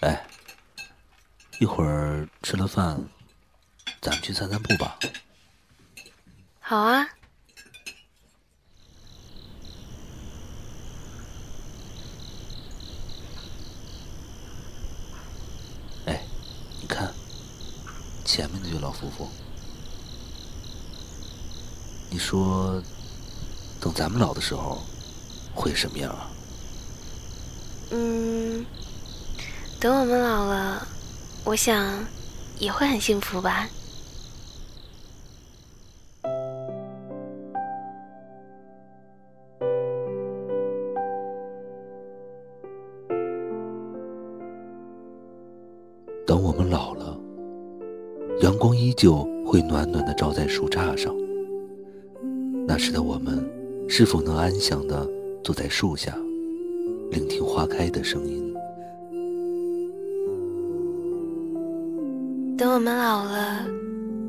哎，一会儿吃了饭，咱们去散散步吧。好啊。哎，你看，前面那对老夫妇，你说，等咱们老的时候，会什么样啊？嗯。等我们老了，我想也会很幸福吧。等我们老了，阳光依旧会暖暖的照在树杈上。那时的我们，是否能安详的坐在树下，聆听花开的声音？等我们老了，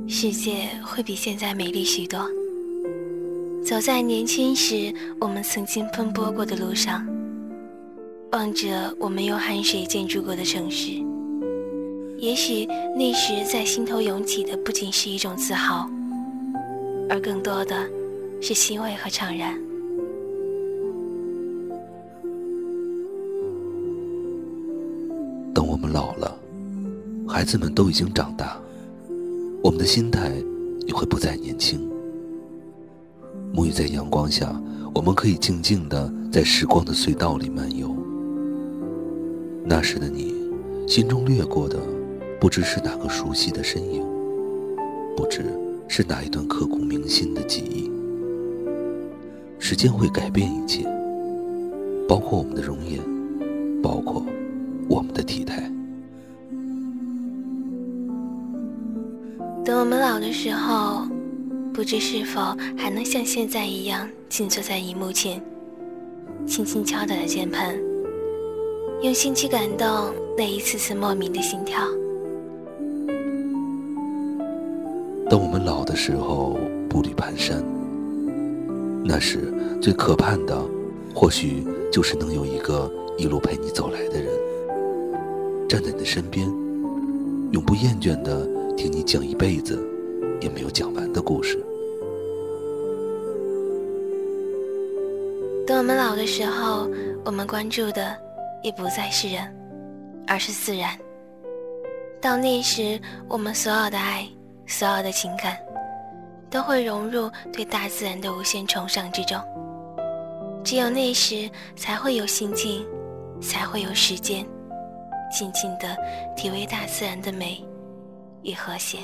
世界会比现在美丽许多。走在年轻时我们曾经奔波过的路上，望着我们用汗水建筑过的城市，也许那时在心头涌起的不仅是一种自豪，而更多的是欣慰和怅然。等我们老了。孩子们都已经长大，我们的心态也会不再年轻。沐浴在阳光下，我们可以静静的在时光的隧道里漫游。那时的你，心中掠过的，不知是哪个熟悉的身影，不知是哪一段刻骨铭心的记忆。时间会改变一切，包括我们的容颜，包括我们的体态。我们老的时候，不知是否还能像现在一样静坐在荧幕前，轻轻敲打着键盘，用心去感动那一次次莫名的心跳。当我们老的时候，步履蹒跚，那时最可盼的，或许就是能有一个一路陪你走来的人，站在你的身边，永不厌倦的。听你讲一辈子也没有讲完的故事。等我们老的时候，我们关注的也不再是人，而是自然。到那时，我们所有的爱，所有的情感，都会融入对大自然的无限崇尚之中。只有那时，才会有心境，才会有时间，静静的体味大自然的美。与和谐。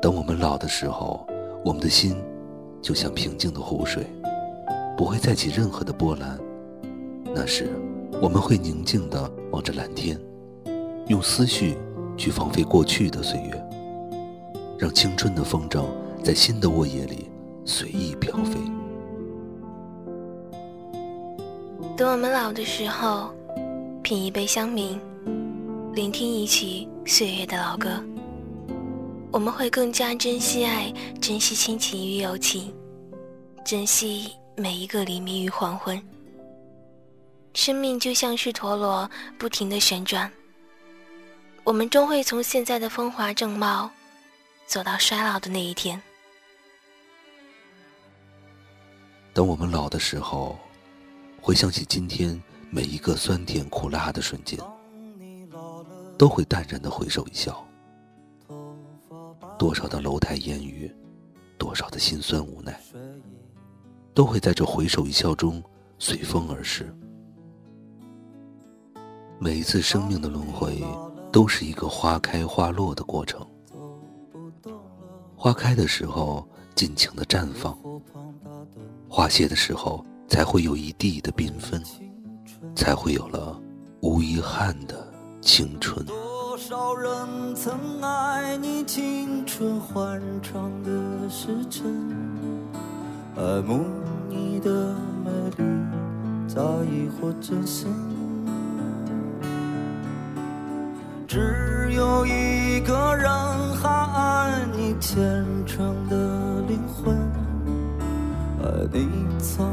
等我们老的时候，我们的心就像平静的湖水，不会再起任何的波澜。那时，我们会宁静的望着蓝天，用思绪去放飞过去的岁月，让青春的风筝在新的沃野里随意飘飞。等我们老的时候，品一杯香茗。聆听一曲岁月的老歌，我们会更加珍惜爱，珍惜亲情与友情，珍惜每一个黎明与黄昏。生命就像是陀螺，不停的旋转。我们终会从现在的风华正茂，走到衰老的那一天。等我们老的时候，回想起今天每一个酸甜苦辣的瞬间，都会淡然的回首一笑。多少的楼台烟雨，多少的心酸无奈，都会在这回首一笑中随风而逝。每一次生命的轮回，都是一个花开花落的过程。花开的时候，尽情的绽放。花谢的时候，才会有一地的缤纷，才会有了无遗憾的青春。多少人曾爱你青春欢畅的时辰，爱慕你的美丽，在意或真心。只有一个人还爱你虔诚的灵魂。爱你苍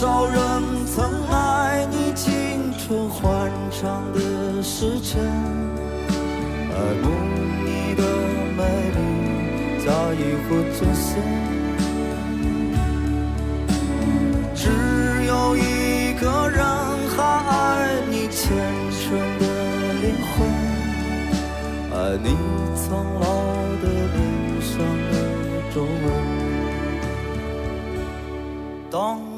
多少人曾爱你青春欢畅的时辰，爱慕你的美丽，在意或真心。只有一个人还爱你虔诚的灵魂，爱你苍老的脸上的皱纹。当。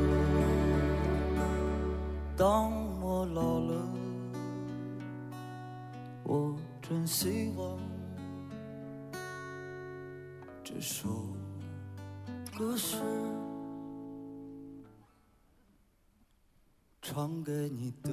当我老了，我真希望这首歌是唱给你的。